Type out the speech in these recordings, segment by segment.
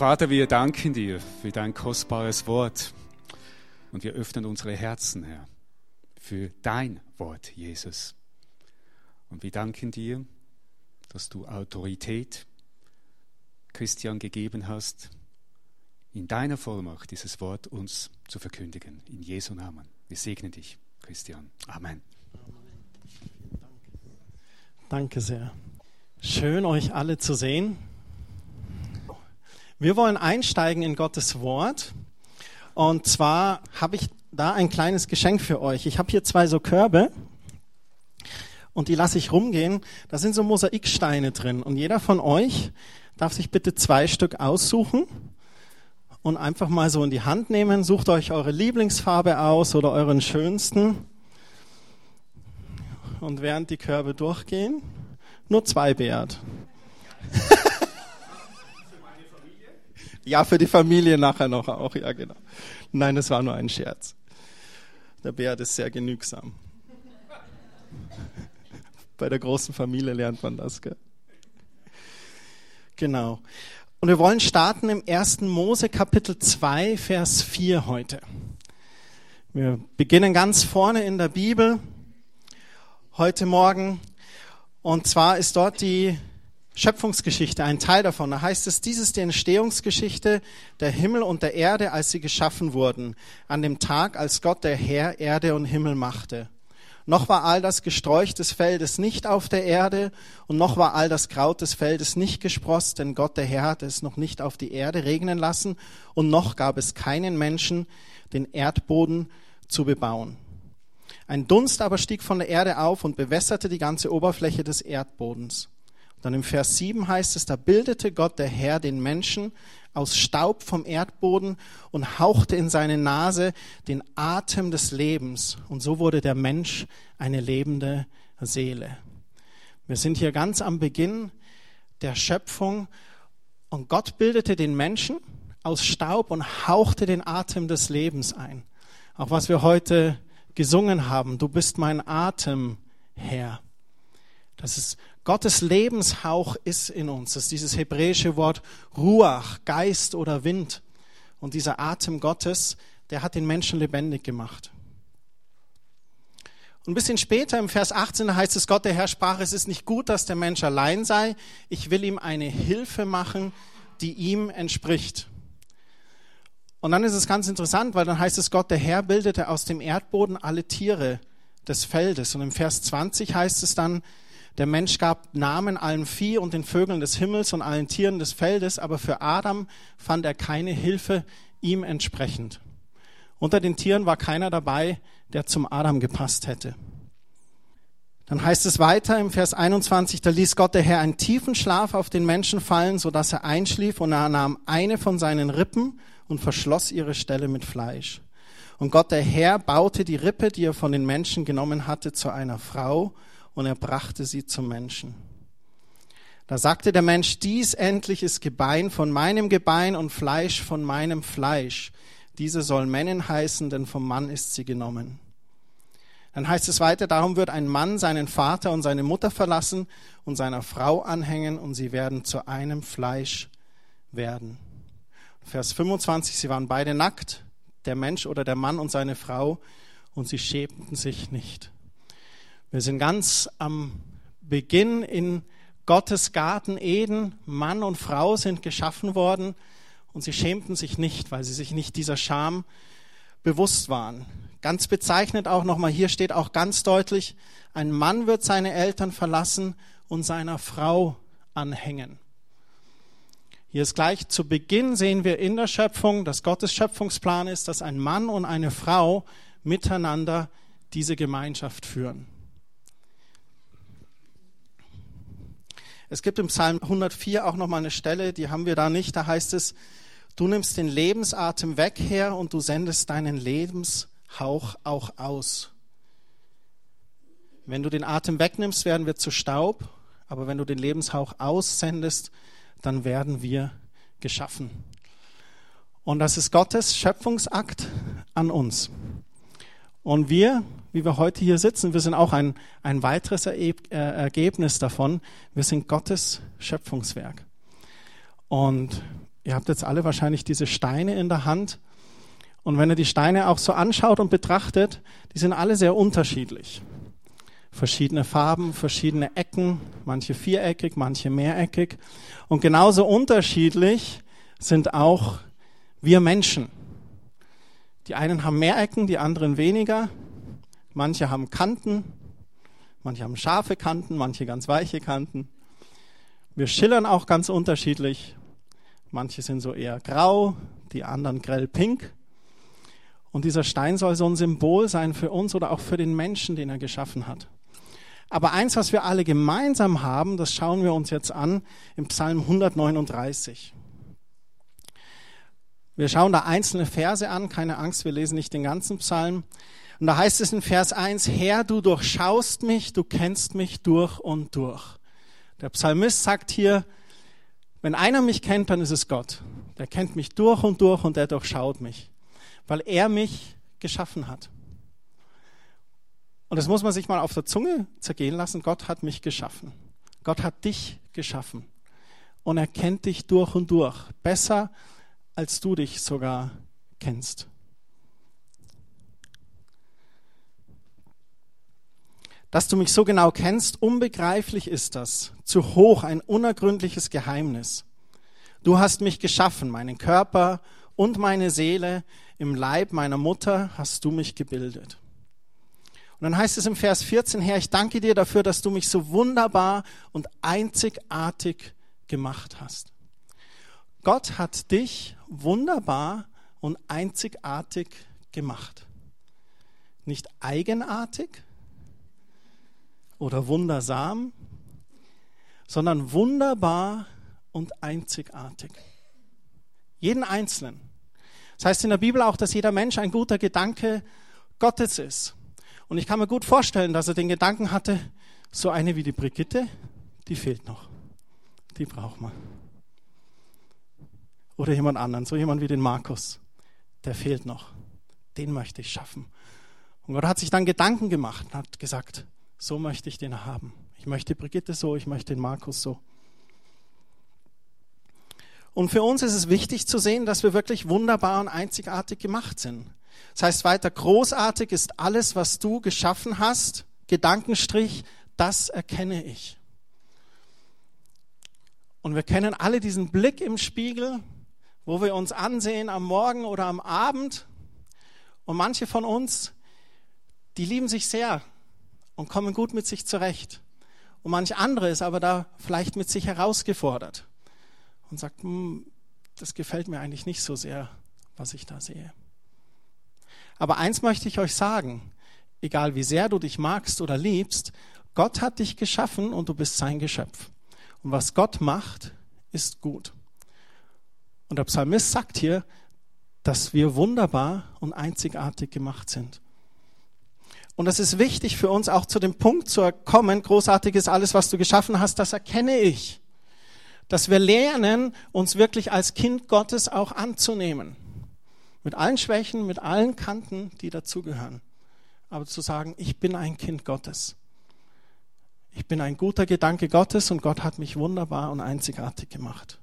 Vater, wir danken dir für dein kostbares Wort und wir öffnen unsere Herzen, Herr, für dein Wort, Jesus. Und wir danken dir, dass du Autorität Christian gegeben hast, in deiner Vollmacht dieses Wort uns zu verkündigen. In Jesu Namen. Wir segnen dich, Christian. Amen. Danke sehr. Schön, euch alle zu sehen. Wir wollen einsteigen in Gottes Wort. Und zwar habe ich da ein kleines Geschenk für euch. Ich habe hier zwei so Körbe und die lasse ich rumgehen. Da sind so Mosaiksteine drin. Und jeder von euch darf sich bitte zwei Stück aussuchen und einfach mal so in die Hand nehmen. Sucht euch eure Lieblingsfarbe aus oder euren schönsten. Und während die Körbe durchgehen, nur zwei Beat. Ja, für die Familie nachher noch auch, ja genau. Nein, das war nur ein Scherz. Der Beat ist sehr genügsam. Bei der großen Familie lernt man das, gell? Genau. Und wir wollen starten im 1. Mose Kapitel 2, Vers 4 heute. Wir beginnen ganz vorne in der Bibel heute Morgen. Und zwar ist dort die Schöpfungsgeschichte, ein Teil davon. Da heißt es, dies ist die Entstehungsgeschichte der Himmel und der Erde, als sie geschaffen wurden, an dem Tag, als Gott der Herr Erde und Himmel machte. Noch war all das Gesträuch des Feldes nicht auf der Erde und noch war all das Kraut des Feldes nicht gesprost, denn Gott der Herr hatte es noch nicht auf die Erde regnen lassen und noch gab es keinen Menschen, den Erdboden zu bebauen. Ein Dunst aber stieg von der Erde auf und bewässerte die ganze Oberfläche des Erdbodens. Dann im Vers 7 heißt es, da bildete Gott der Herr den Menschen aus Staub vom Erdboden und hauchte in seine Nase den Atem des Lebens. Und so wurde der Mensch eine lebende Seele. Wir sind hier ganz am Beginn der Schöpfung und Gott bildete den Menschen aus Staub und hauchte den Atem des Lebens ein. Auch was wir heute gesungen haben, du bist mein Atem, Herr. Das ist Gottes Lebenshauch ist in uns. Das ist dieses hebräische Wort Ruach, Geist oder Wind. Und dieser Atem Gottes, der hat den Menschen lebendig gemacht. Und ein bisschen später im Vers 18 heißt es, Gott der Herr sprach, es ist nicht gut, dass der Mensch allein sei. Ich will ihm eine Hilfe machen, die ihm entspricht. Und dann ist es ganz interessant, weil dann heißt es, Gott der Herr bildete aus dem Erdboden alle Tiere des Feldes. Und im Vers 20 heißt es dann, der Mensch gab Namen allen Vieh und den Vögeln des Himmels und allen Tieren des Feldes, aber für Adam fand er keine Hilfe ihm entsprechend. Unter den Tieren war keiner dabei, der zum Adam gepasst hätte. Dann heißt es weiter im Vers 21, da ließ Gott der Herr einen tiefen Schlaf auf den Menschen fallen, so dass er einschlief und er nahm eine von seinen Rippen und verschloss ihre Stelle mit Fleisch. Und Gott der Herr baute die Rippe, die er von den Menschen genommen hatte, zu einer Frau und er brachte sie zum Menschen. Da sagte der Mensch, dies endlich ist Gebein von meinem Gebein und Fleisch von meinem Fleisch. Diese soll Männin heißen, denn vom Mann ist sie genommen. Dann heißt es weiter, darum wird ein Mann seinen Vater und seine Mutter verlassen und seiner Frau anhängen und sie werden zu einem Fleisch werden. Vers 25, sie waren beide nackt, der Mensch oder der Mann und seine Frau, und sie schämten sich nicht. Wir sind ganz am Beginn in Gottes Garten Eden. Mann und Frau sind geschaffen worden und sie schämten sich nicht, weil sie sich nicht dieser Scham bewusst waren. Ganz bezeichnet auch nochmal, hier steht auch ganz deutlich, ein Mann wird seine Eltern verlassen und seiner Frau anhängen. Hier ist gleich zu Beginn sehen wir in der Schöpfung, dass Gottes Schöpfungsplan ist, dass ein Mann und eine Frau miteinander diese Gemeinschaft führen. Es gibt im Psalm 104 auch nochmal eine Stelle, die haben wir da nicht. Da heißt es, du nimmst den Lebensatem weg her und du sendest deinen Lebenshauch auch aus. Wenn du den Atem wegnimmst, werden wir zu Staub, aber wenn du den Lebenshauch aussendest, dann werden wir geschaffen. Und das ist Gottes Schöpfungsakt an uns. Und wir wie wir heute hier sitzen, wir sind auch ein, ein weiteres äh, Ergebnis davon. Wir sind Gottes Schöpfungswerk. Und Ihr habt jetzt alle wahrscheinlich diese Steine in der Hand. Und wenn ihr die Steine auch so anschaut und betrachtet, die sind alle sehr unterschiedlich. Verschiedene Farben, verschiedene Ecken, manche viereckig, manche mehreckig. Und genauso unterschiedlich sind auch wir Menschen. Die einen haben mehr Ecken, die anderen weniger. Manche haben Kanten, manche haben scharfe Kanten, manche ganz weiche Kanten. Wir schillern auch ganz unterschiedlich. Manche sind so eher grau, die anderen grell pink. Und dieser Stein soll so ein Symbol sein für uns oder auch für den Menschen, den er geschaffen hat. Aber eins, was wir alle gemeinsam haben, das schauen wir uns jetzt an im Psalm 139. Wir schauen da einzelne Verse an, keine Angst, wir lesen nicht den ganzen Psalm. Und da heißt es in Vers 1, Herr, du durchschaust mich, du kennst mich durch und durch. Der Psalmist sagt hier, wenn einer mich kennt, dann ist es Gott. Der kennt mich durch und durch und der durchschaut mich, weil er mich geschaffen hat. Und das muss man sich mal auf der Zunge zergehen lassen. Gott hat mich geschaffen. Gott hat dich geschaffen. Und er kennt dich durch und durch. Besser, als du dich sogar kennst. Dass du mich so genau kennst, unbegreiflich ist das, zu hoch, ein unergründliches Geheimnis. Du hast mich geschaffen, meinen Körper und meine Seele, im Leib meiner Mutter hast du mich gebildet. Und dann heißt es im Vers 14, Herr, ich danke dir dafür, dass du mich so wunderbar und einzigartig gemacht hast. Gott hat dich wunderbar und einzigartig gemacht. Nicht eigenartig, oder wundersam, sondern wunderbar und einzigartig. Jeden Einzelnen. Das heißt in der Bibel auch, dass jeder Mensch ein guter Gedanke Gottes ist. Und ich kann mir gut vorstellen, dass er den Gedanken hatte, so eine wie die Brigitte, die fehlt noch. Die braucht man. Oder jemand anderen, so jemand wie den Markus, der fehlt noch. Den möchte ich schaffen. Und Gott hat sich dann Gedanken gemacht und hat gesagt, so möchte ich den haben. Ich möchte Brigitte so, ich möchte den Markus so. Und für uns ist es wichtig zu sehen, dass wir wirklich wunderbar und einzigartig gemacht sind. Das heißt weiter, großartig ist alles, was du geschaffen hast. Gedankenstrich, das erkenne ich. Und wir kennen alle diesen Blick im Spiegel, wo wir uns ansehen am Morgen oder am Abend. Und manche von uns, die lieben sich sehr und kommen gut mit sich zurecht. Und manch andere ist aber da vielleicht mit sich herausgefordert und sagt, hm, das gefällt mir eigentlich nicht so sehr, was ich da sehe. Aber eins möchte ich euch sagen, egal wie sehr du dich magst oder liebst, Gott hat dich geschaffen und du bist sein Geschöpf. Und was Gott macht, ist gut. Und der Psalmist sagt hier, dass wir wunderbar und einzigartig gemacht sind. Und es ist wichtig für uns auch zu dem Punkt zu kommen, großartig ist alles, was du geschaffen hast, das erkenne ich. Dass wir lernen, uns wirklich als Kind Gottes auch anzunehmen. Mit allen Schwächen, mit allen Kanten, die dazugehören. Aber zu sagen, ich bin ein Kind Gottes. Ich bin ein guter Gedanke Gottes und Gott hat mich wunderbar und einzigartig gemacht.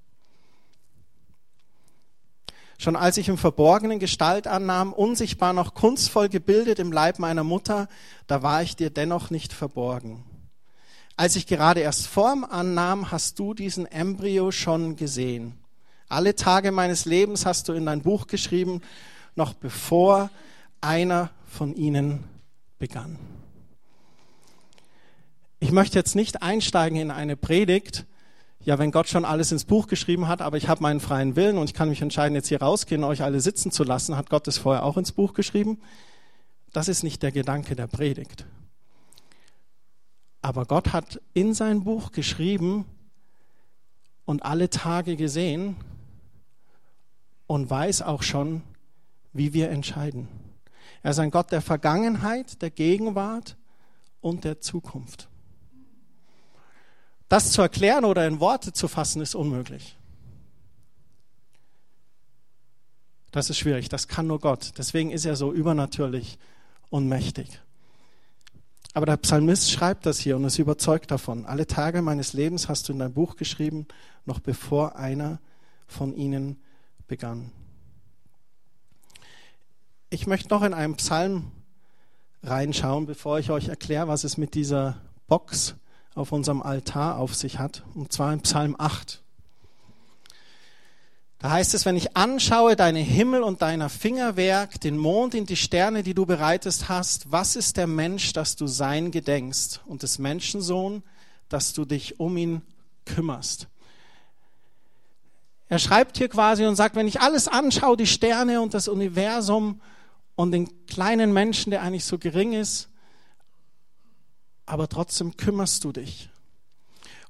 Schon als ich im Verborgenen Gestalt annahm, unsichtbar noch kunstvoll gebildet im Leib meiner Mutter, da war ich dir dennoch nicht verborgen. Als ich gerade erst Form annahm, hast du diesen Embryo schon gesehen. Alle Tage meines Lebens hast du in dein Buch geschrieben, noch bevor einer von ihnen begann. Ich möchte jetzt nicht einsteigen in eine Predigt, ja, wenn Gott schon alles ins Buch geschrieben hat, aber ich habe meinen freien Willen und ich kann mich entscheiden, jetzt hier rausgehen, euch alle sitzen zu lassen, hat Gott es vorher auch ins Buch geschrieben. Das ist nicht der Gedanke der Predigt. Aber Gott hat in sein Buch geschrieben und alle Tage gesehen und weiß auch schon, wie wir entscheiden. Er ist ein Gott der Vergangenheit, der Gegenwart und der Zukunft. Das zu erklären oder in Worte zu fassen, ist unmöglich. Das ist schwierig, das kann nur Gott. Deswegen ist er so übernatürlich und mächtig. Aber der Psalmist schreibt das hier und ist überzeugt davon. Alle Tage meines Lebens hast du in dein Buch geschrieben, noch bevor einer von ihnen begann. Ich möchte noch in einen Psalm reinschauen, bevor ich euch erkläre, was es mit dieser Box auf unserem Altar auf sich hat, und zwar in Psalm 8. Da heißt es, wenn ich anschaue deine Himmel und deiner Fingerwerk, den Mond und die Sterne, die du bereitest hast, was ist der Mensch, dass du sein gedenkst und des Menschensohn, dass du dich um ihn kümmerst. Er schreibt hier quasi und sagt, wenn ich alles anschaue, die Sterne und das Universum und den kleinen Menschen, der eigentlich so gering ist, aber trotzdem kümmerst du dich.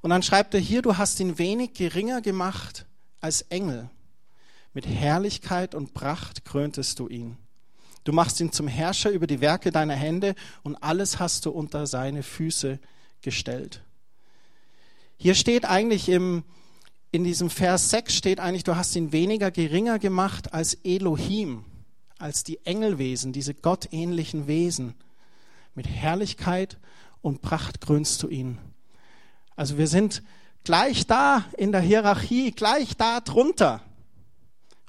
Und dann schreibt er hier, du hast ihn wenig geringer gemacht als Engel. Mit Herrlichkeit und Pracht kröntest du ihn. Du machst ihn zum Herrscher über die Werke deiner Hände und alles hast du unter seine Füße gestellt. Hier steht eigentlich im, in diesem Vers 6 steht eigentlich, du hast ihn weniger geringer gemacht als Elohim, als die Engelwesen, diese gottähnlichen Wesen. Mit Herrlichkeit und Pracht krönst du ihn. Also wir sind gleich da in der Hierarchie, gleich da drunter.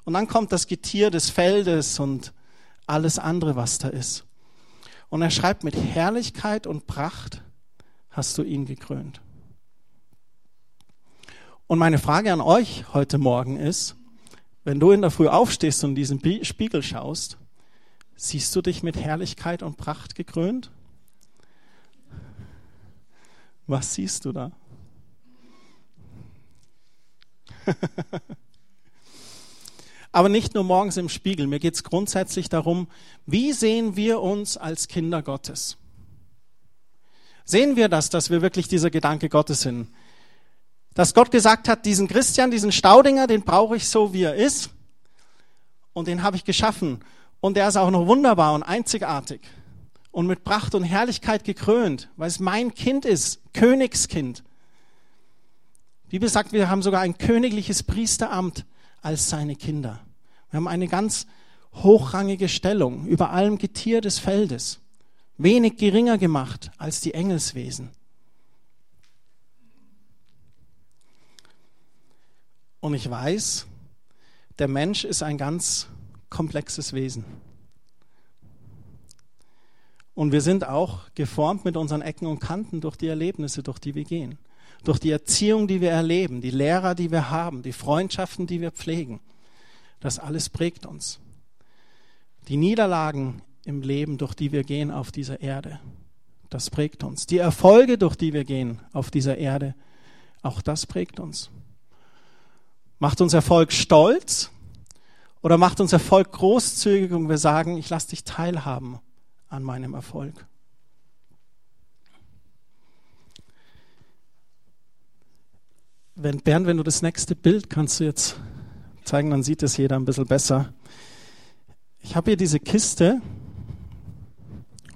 Und dann kommt das Getier des Feldes und alles andere, was da ist. Und er schreibt, mit Herrlichkeit und Pracht hast du ihn gekrönt. Und meine Frage an euch heute Morgen ist, wenn du in der Früh aufstehst und in diesen Spiegel schaust, siehst du dich mit Herrlichkeit und Pracht gekrönt? Was siehst du da? Aber nicht nur morgens im Spiegel. Mir geht es grundsätzlich darum, wie sehen wir uns als Kinder Gottes? Sehen wir das, dass wir wirklich dieser Gedanke Gottes sind? Dass Gott gesagt hat, diesen Christian, diesen Staudinger, den brauche ich so, wie er ist. Und den habe ich geschaffen. Und er ist auch noch wunderbar und einzigartig. Und mit Pracht und Herrlichkeit gekrönt, weil es mein Kind ist, Königskind. Die Bibel sagt, wir haben sogar ein königliches Priesteramt als seine Kinder. Wir haben eine ganz hochrangige Stellung über allem Getier des Feldes, wenig geringer gemacht als die Engelswesen. Und ich weiß, der Mensch ist ein ganz komplexes Wesen. Und wir sind auch geformt mit unseren Ecken und Kanten durch die Erlebnisse, durch die wir gehen durch die Erziehung, die wir erleben, die Lehrer, die wir haben, die Freundschaften, die wir pflegen. Das alles prägt uns. Die Niederlagen im Leben, durch die wir gehen auf dieser Erde, das prägt uns. Die Erfolge, durch die wir gehen auf dieser Erde, auch das prägt uns. Macht uns Erfolg stolz oder macht uns Erfolg großzügig und wir sagen, ich lasse dich teilhaben an meinem Erfolg? Wenn, Bernd, wenn du das nächste Bild kannst du jetzt zeigen, dann sieht es jeder ein bisschen besser. Ich habe hier diese Kiste,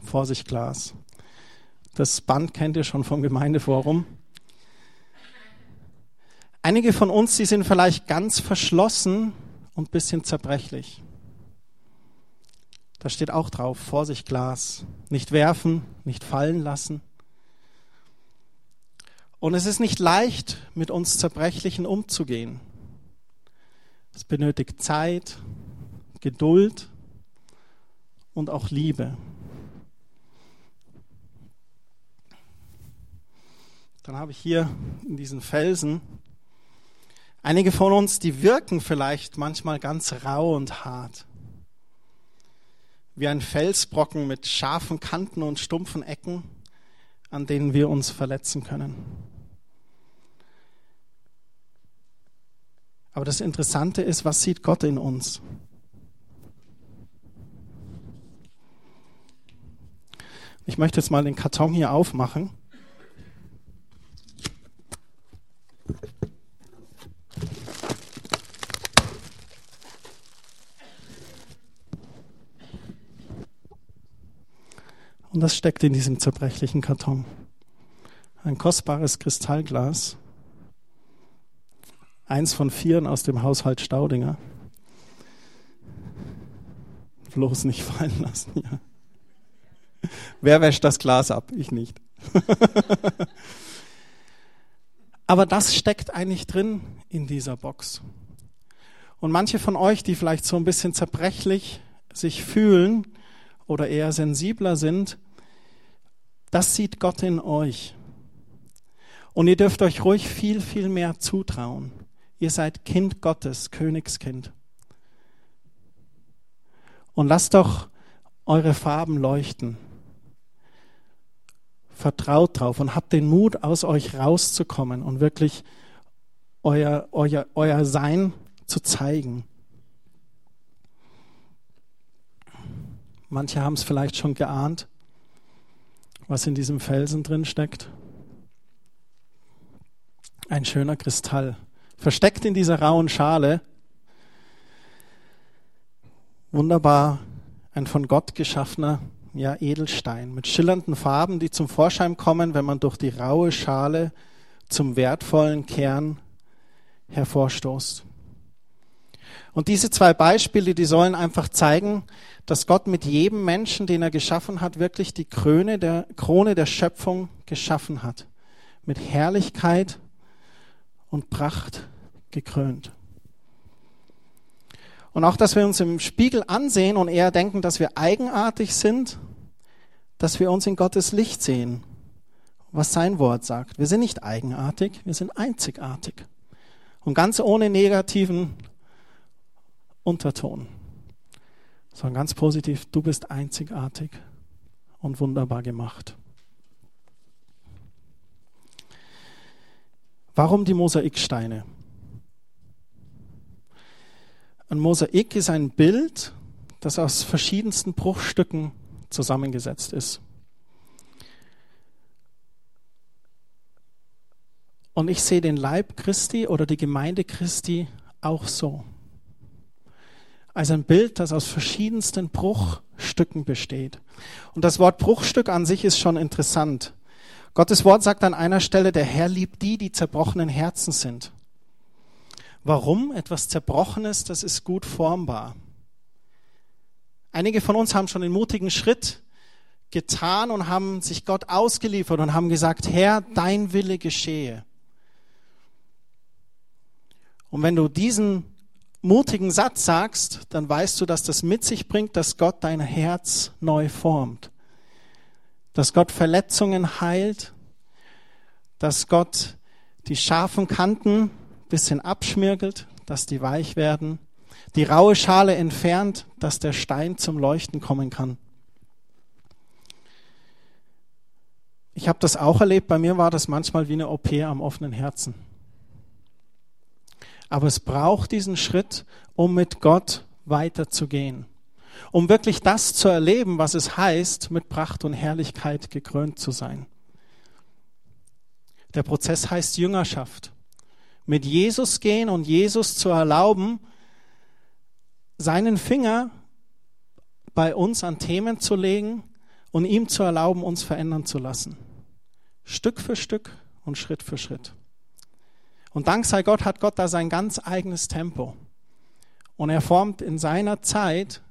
Vorsicht Glas. Das Band kennt ihr schon vom Gemeindeforum. Einige von uns, die sind vielleicht ganz verschlossen und ein bisschen zerbrechlich. Da steht auch drauf, Vorsicht Glas. Nicht werfen, nicht fallen lassen. Und es ist nicht leicht, mit uns Zerbrechlichen umzugehen. Es benötigt Zeit, Geduld und auch Liebe. Dann habe ich hier in diesen Felsen einige von uns, die wirken vielleicht manchmal ganz rau und hart. Wie ein Felsbrocken mit scharfen Kanten und stumpfen Ecken, an denen wir uns verletzen können. Aber das Interessante ist, was sieht Gott in uns? Ich möchte jetzt mal den Karton hier aufmachen. Und das steckt in diesem zerbrechlichen Karton. Ein kostbares Kristallglas Eins von vieren aus dem Haushalt Staudinger. Bloß nicht fallen lassen. Ja. Wer wäscht das Glas ab? Ich nicht. Aber das steckt eigentlich drin in dieser Box. Und manche von euch, die vielleicht so ein bisschen zerbrechlich sich fühlen oder eher sensibler sind, das sieht Gott in euch. Und ihr dürft euch ruhig viel, viel mehr zutrauen. Ihr seid Kind Gottes, Königskind. Und lasst doch eure Farben leuchten. Vertraut drauf und habt den Mut, aus euch rauszukommen und wirklich euer, euer, euer Sein zu zeigen. Manche haben es vielleicht schon geahnt, was in diesem Felsen drin steckt. Ein schöner Kristall. Versteckt in dieser rauen Schale. Wunderbar ein von Gott geschaffener ja, Edelstein mit schillernden Farben, die zum Vorschein kommen, wenn man durch die raue Schale zum wertvollen Kern hervorstoßt. Und diese zwei Beispiele, die sollen einfach zeigen, dass Gott mit jedem Menschen, den er geschaffen hat, wirklich die Krone der, Krone der Schöpfung geschaffen hat. Mit Herrlichkeit und Pracht gekrönt. Und auch, dass wir uns im Spiegel ansehen und eher denken, dass wir eigenartig sind, dass wir uns in Gottes Licht sehen, was sein Wort sagt. Wir sind nicht eigenartig, wir sind einzigartig. Und ganz ohne negativen Unterton, sondern ganz positiv, du bist einzigartig und wunderbar gemacht. Warum die Mosaiksteine? Ein Mosaik ist ein Bild, das aus verschiedensten Bruchstücken zusammengesetzt ist. Und ich sehe den Leib Christi oder die Gemeinde Christi auch so. Als ein Bild, das aus verschiedensten Bruchstücken besteht. Und das Wort Bruchstück an sich ist schon interessant. Gottes Wort sagt an einer Stelle, der Herr liebt die, die zerbrochenen Herzen sind. Warum? Etwas Zerbrochenes, das ist gut formbar. Einige von uns haben schon den mutigen Schritt getan und haben sich Gott ausgeliefert und haben gesagt, Herr, dein Wille geschehe. Und wenn du diesen mutigen Satz sagst, dann weißt du, dass das mit sich bringt, dass Gott dein Herz neu formt. Dass Gott Verletzungen heilt, dass Gott die scharfen Kanten bisschen abschmirgelt, dass die weich werden, die raue Schale entfernt, dass der Stein zum Leuchten kommen kann. Ich habe das auch erlebt, bei mir war das manchmal wie eine OP am offenen Herzen. Aber es braucht diesen Schritt, um mit Gott weiterzugehen, um wirklich das zu erleben, was es heißt, mit Pracht und Herrlichkeit gekrönt zu sein. Der Prozess heißt Jüngerschaft mit Jesus gehen und Jesus zu erlauben, seinen Finger bei uns an Themen zu legen und ihm zu erlauben, uns verändern zu lassen. Stück für Stück und Schritt für Schritt. Und dank sei Gott hat Gott da sein ganz eigenes Tempo. Und er formt in seiner Zeit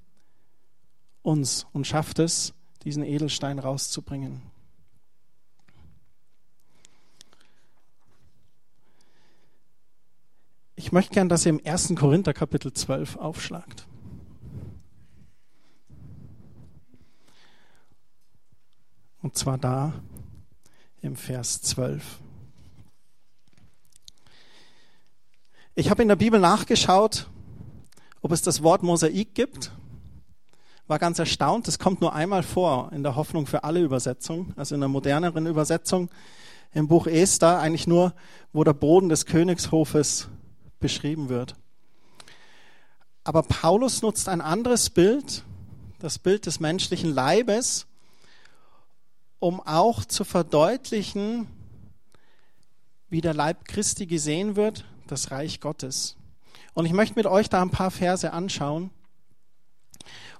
uns und schafft es, diesen Edelstein rauszubringen. Ich möchte gern, dass ihr im 1. Korinther Kapitel 12 aufschlagt. Und zwar da im Vers 12. Ich habe in der Bibel nachgeschaut, ob es das Wort Mosaik gibt. War ganz erstaunt, es kommt nur einmal vor in der Hoffnung für alle Übersetzungen, also in der moderneren Übersetzung im Buch Esther, eigentlich nur, wo der Boden des Königshofes beschrieben wird. Aber Paulus nutzt ein anderes Bild, das Bild des menschlichen Leibes, um auch zu verdeutlichen, wie der Leib Christi gesehen wird, das Reich Gottes. Und ich möchte mit euch da ein paar Verse anschauen.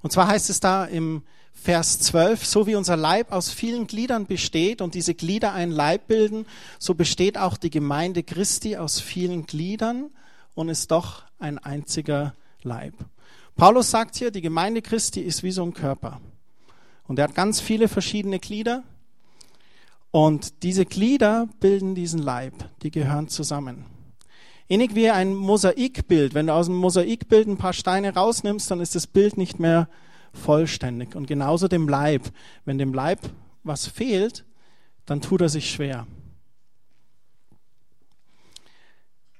Und zwar heißt es da im Vers 12, so wie unser Leib aus vielen Gliedern besteht und diese Glieder einen Leib bilden, so besteht auch die Gemeinde Christi aus vielen Gliedern und ist doch ein einziger Leib. Paulus sagt hier, die Gemeinde Christi ist wie so ein Körper. Und er hat ganz viele verschiedene Glieder. Und diese Glieder bilden diesen Leib, die gehören zusammen. Ähnlich wie ein Mosaikbild. Wenn du aus einem Mosaikbild ein paar Steine rausnimmst, dann ist das Bild nicht mehr vollständig. Und genauso dem Leib. Wenn dem Leib was fehlt, dann tut er sich schwer.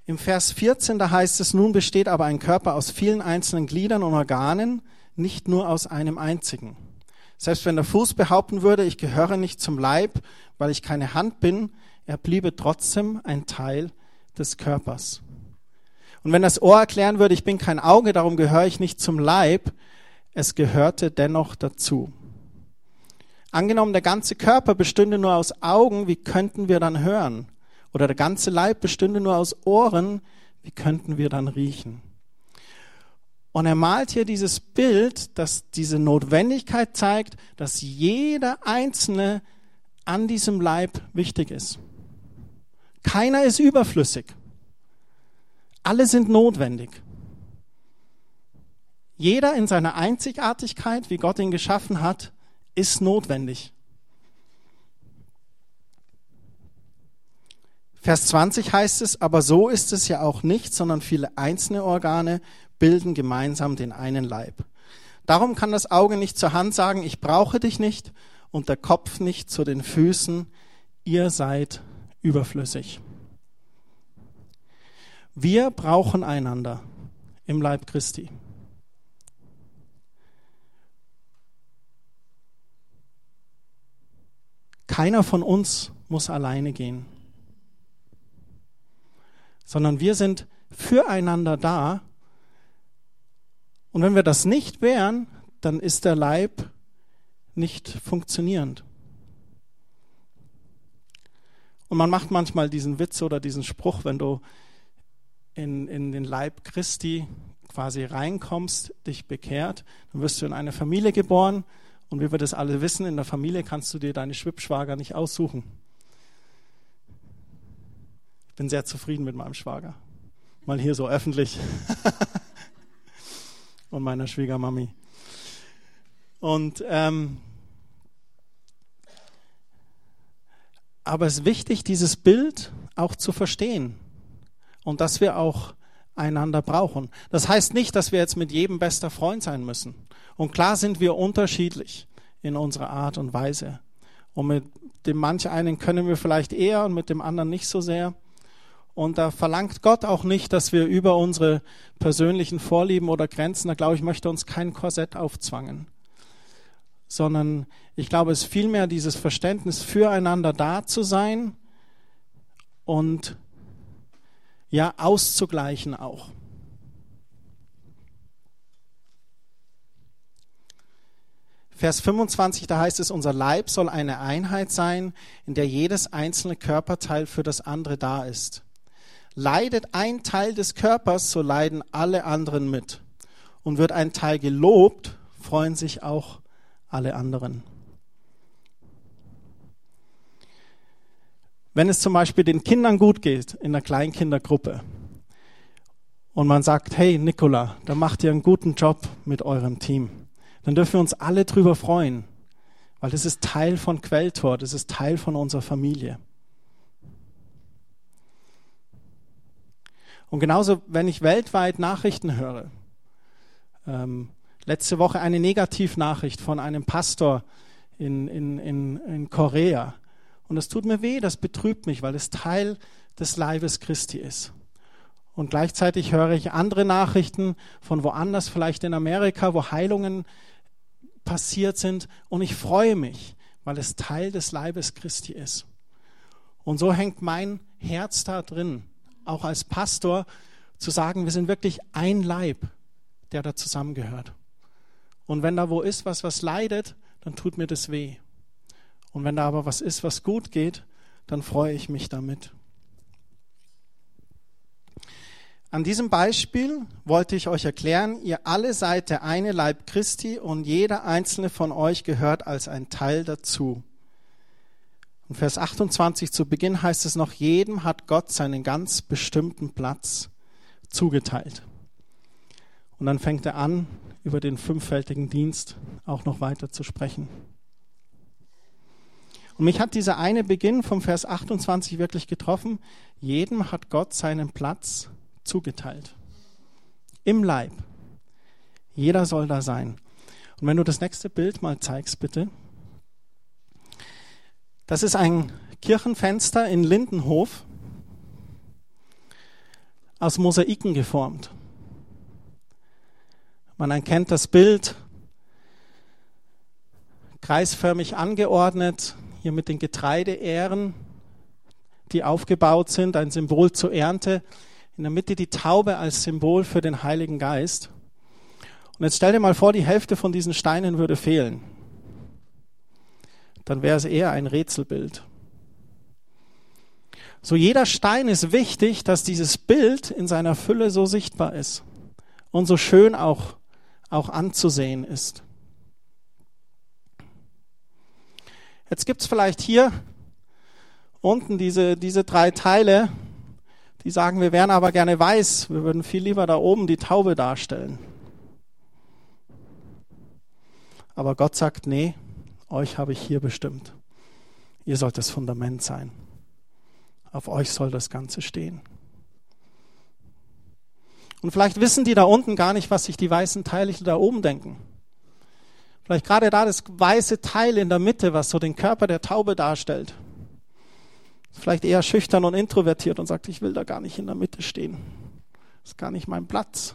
Im Vers 14, da heißt es, nun besteht aber ein Körper aus vielen einzelnen Gliedern und Organen, nicht nur aus einem einzigen. Selbst wenn der Fuß behaupten würde, ich gehöre nicht zum Leib, weil ich keine Hand bin, er bliebe trotzdem ein Teil des Körpers. Und wenn das Ohr erklären würde, ich bin kein Auge, darum gehöre ich nicht zum Leib, es gehörte dennoch dazu. Angenommen, der ganze Körper bestünde nur aus Augen, wie könnten wir dann hören? Oder der ganze Leib bestünde nur aus Ohren, wie könnten wir dann riechen? Und er malt hier dieses Bild, das diese Notwendigkeit zeigt, dass jeder Einzelne an diesem Leib wichtig ist. Keiner ist überflüssig. Alle sind notwendig. Jeder in seiner Einzigartigkeit, wie Gott ihn geschaffen hat, ist notwendig. Vers 20 heißt es, aber so ist es ja auch nicht, sondern viele einzelne Organe bilden gemeinsam den einen Leib. Darum kann das Auge nicht zur Hand sagen, ich brauche dich nicht, und der Kopf nicht zu den Füßen, ihr seid überflüssig. Wir brauchen einander im Leib Christi. Keiner von uns muss alleine gehen, sondern wir sind füreinander da. Und wenn wir das nicht wären, dann ist der Leib nicht funktionierend. Und man macht manchmal diesen Witz oder diesen Spruch, wenn du in, in den Leib Christi quasi reinkommst, dich bekehrt, dann wirst du in eine Familie geboren und wie wir das alle wissen, in der Familie kannst du dir deine Schwibschwager nicht aussuchen. Ich bin sehr zufrieden mit meinem Schwager. Mal hier so öffentlich. und meiner Schwiegermami. Und ähm, aber es ist wichtig, dieses Bild auch zu verstehen und dass wir auch einander brauchen. Das heißt nicht, dass wir jetzt mit jedem bester Freund sein müssen. Und klar sind wir unterschiedlich in unserer Art und Weise. Und mit dem manch einen können wir vielleicht eher und mit dem anderen nicht so sehr. Und da verlangt Gott auch nicht, dass wir über unsere persönlichen Vorlieben oder Grenzen, da glaube ich, möchte uns kein Korsett aufzwangen. Sondern ich glaube, es ist vielmehr dieses Verständnis füreinander da zu sein und ja, auszugleichen auch. Vers 25, da heißt es, unser Leib soll eine Einheit sein, in der jedes einzelne Körperteil für das andere da ist. Leidet ein Teil des Körpers, so leiden alle anderen mit. Und wird ein Teil gelobt, freuen sich auch alle anderen. Wenn es zum Beispiel den Kindern gut geht in der Kleinkindergruppe und man sagt, hey Nicola, da macht ihr einen guten Job mit eurem Team dann dürfen wir uns alle drüber freuen, weil das ist Teil von Quelltor, das ist Teil von unserer Familie. Und genauso, wenn ich weltweit Nachrichten höre, ähm, letzte Woche eine Negativnachricht von einem Pastor in, in, in, in Korea. Und das tut mir weh, das betrübt mich, weil es Teil des Leibes Christi ist. Und gleichzeitig höre ich andere Nachrichten von woanders, vielleicht in Amerika, wo Heilungen passiert sind und ich freue mich, weil es Teil des Leibes Christi ist. Und so hängt mein Herz da drin, auch als Pastor, zu sagen, wir sind wirklich ein Leib, der da zusammengehört. Und wenn da wo ist, was was leidet, dann tut mir das weh. Und wenn da aber was ist, was gut geht, dann freue ich mich damit. An diesem Beispiel wollte ich euch erklären, ihr alle seid der eine Leib Christi und jeder einzelne von euch gehört als ein Teil dazu. Und Vers 28 zu Beginn heißt es noch, jedem hat Gott seinen ganz bestimmten Platz zugeteilt. Und dann fängt er an, über den fünffältigen Dienst auch noch weiter zu sprechen. Und mich hat dieser eine Beginn vom Vers 28 wirklich getroffen. Jedem hat Gott seinen Platz zugeteilt zugeteilt. Im Leib. Jeder soll da sein. Und wenn du das nächste Bild mal zeigst, bitte. Das ist ein Kirchenfenster in Lindenhof aus Mosaiken geformt. Man erkennt das Bild kreisförmig angeordnet, hier mit den Getreideähren, die aufgebaut sind, ein Symbol zur Ernte. In der Mitte die Taube als Symbol für den Heiligen Geist. Und jetzt stell dir mal vor, die Hälfte von diesen Steinen würde fehlen. Dann wäre es eher ein Rätselbild. So jeder Stein ist wichtig, dass dieses Bild in seiner Fülle so sichtbar ist und so schön auch, auch anzusehen ist. Jetzt gibt es vielleicht hier unten diese, diese drei Teile, die sagen, wir wären aber gerne weiß, wir würden viel lieber da oben die Taube darstellen. Aber Gott sagt, nee, euch habe ich hier bestimmt. Ihr sollt das Fundament sein. Auf euch soll das Ganze stehen. Und vielleicht wissen die da unten gar nicht, was sich die weißen Teile da oben denken. Vielleicht gerade da das weiße Teil in der Mitte, was so den Körper der Taube darstellt. Vielleicht eher schüchtern und introvertiert und sagt, ich will da gar nicht in der Mitte stehen. Das ist gar nicht mein Platz.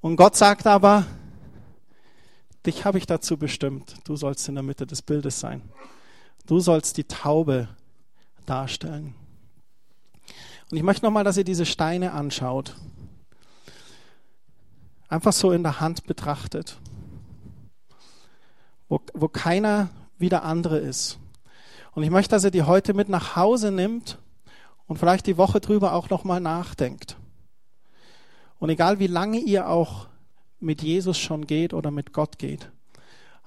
Und Gott sagt aber, dich habe ich dazu bestimmt. Du sollst in der Mitte des Bildes sein. Du sollst die Taube darstellen. Und ich möchte nochmal, dass ihr diese Steine anschaut. Einfach so in der Hand betrachtet. Wo, wo keiner wie der andere ist. Und ich möchte, dass ihr die heute mit nach Hause nimmt und vielleicht die Woche drüber auch nochmal nachdenkt. Und egal wie lange ihr auch mit Jesus schon geht oder mit Gott geht,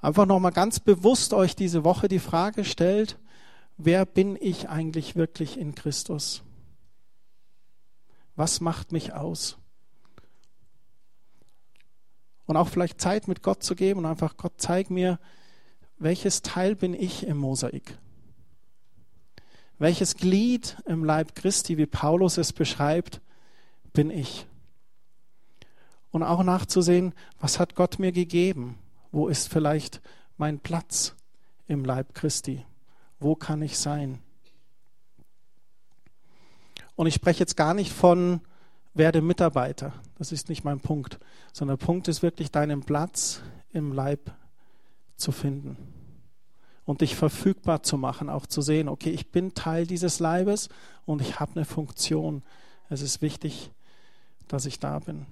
einfach nochmal ganz bewusst euch diese Woche die Frage stellt, wer bin ich eigentlich wirklich in Christus? Was macht mich aus? Und auch vielleicht Zeit mit Gott zu geben und einfach, Gott, zeig mir, welches Teil bin ich im Mosaik? Welches Glied im Leib Christi, wie Paulus es beschreibt, bin ich? Und auch nachzusehen, was hat Gott mir gegeben? Wo ist vielleicht mein Platz im Leib Christi? Wo kann ich sein? Und ich spreche jetzt gar nicht von werde Mitarbeiter. Das ist nicht mein Punkt, sondern der Punkt ist wirklich deinen Platz im Leib zu finden und dich verfügbar zu machen, auch zu sehen, okay, ich bin Teil dieses Leibes und ich habe eine Funktion. Es ist wichtig, dass ich da bin.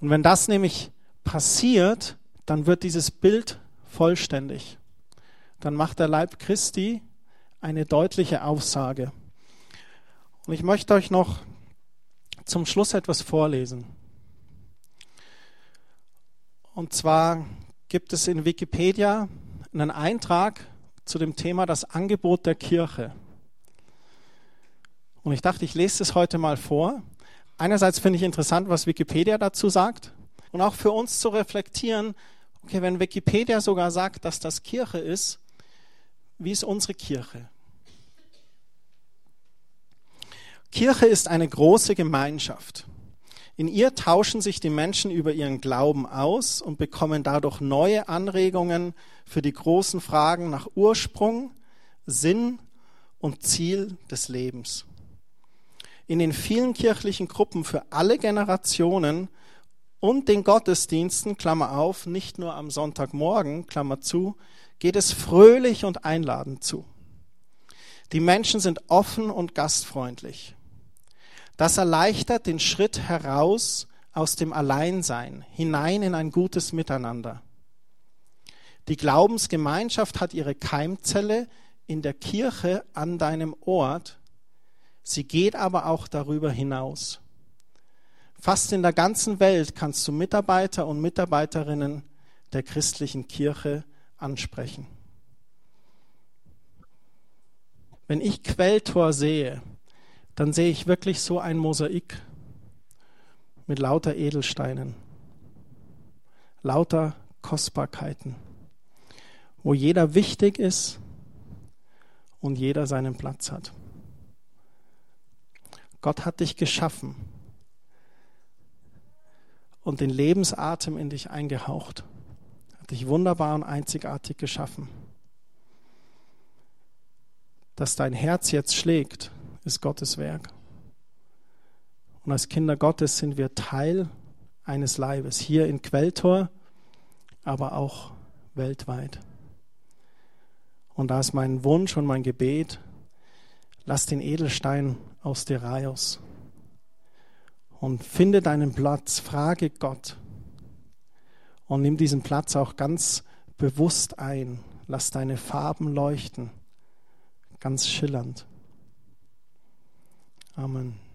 Und wenn das nämlich passiert, dann wird dieses Bild vollständig dann macht der Leib Christi eine deutliche Aussage. Und ich möchte euch noch zum Schluss etwas vorlesen. Und zwar gibt es in Wikipedia einen Eintrag zu dem Thema das Angebot der Kirche. Und ich dachte, ich lese es heute mal vor. Einerseits finde ich interessant, was Wikipedia dazu sagt und auch für uns zu reflektieren, okay, wenn Wikipedia sogar sagt, dass das Kirche ist, wie ist unsere Kirche? Kirche ist eine große Gemeinschaft. In ihr tauschen sich die Menschen über ihren Glauben aus und bekommen dadurch neue Anregungen für die großen Fragen nach Ursprung, Sinn und Ziel des Lebens. In den vielen kirchlichen Gruppen für alle Generationen und den Gottesdiensten, Klammer auf, nicht nur am Sonntagmorgen, Klammer zu, geht es fröhlich und einladend zu. Die Menschen sind offen und gastfreundlich. Das erleichtert den Schritt heraus aus dem Alleinsein hinein in ein gutes Miteinander. Die Glaubensgemeinschaft hat ihre Keimzelle in der Kirche an deinem Ort. Sie geht aber auch darüber hinaus. Fast in der ganzen Welt kannst du Mitarbeiter und Mitarbeiterinnen der christlichen Kirche ansprechen. Wenn ich Quelltor sehe, dann sehe ich wirklich so ein Mosaik mit lauter Edelsteinen, lauter Kostbarkeiten, wo jeder wichtig ist und jeder seinen Platz hat. Gott hat dich geschaffen und den Lebensatem in dich eingehaucht. Hat dich wunderbar und einzigartig geschaffen. Dass dein Herz jetzt schlägt, ist Gottes Werk. Und als Kinder Gottes sind wir Teil eines Leibes, hier in Quelltor, aber auch weltweit. Und da ist mein Wunsch und mein Gebet, lass den Edelstein aus dir raus und finde deinen Platz, frage Gott und nimm diesen Platz auch ganz bewusst ein. Lass deine Farben leuchten, ganz schillernd. Amen.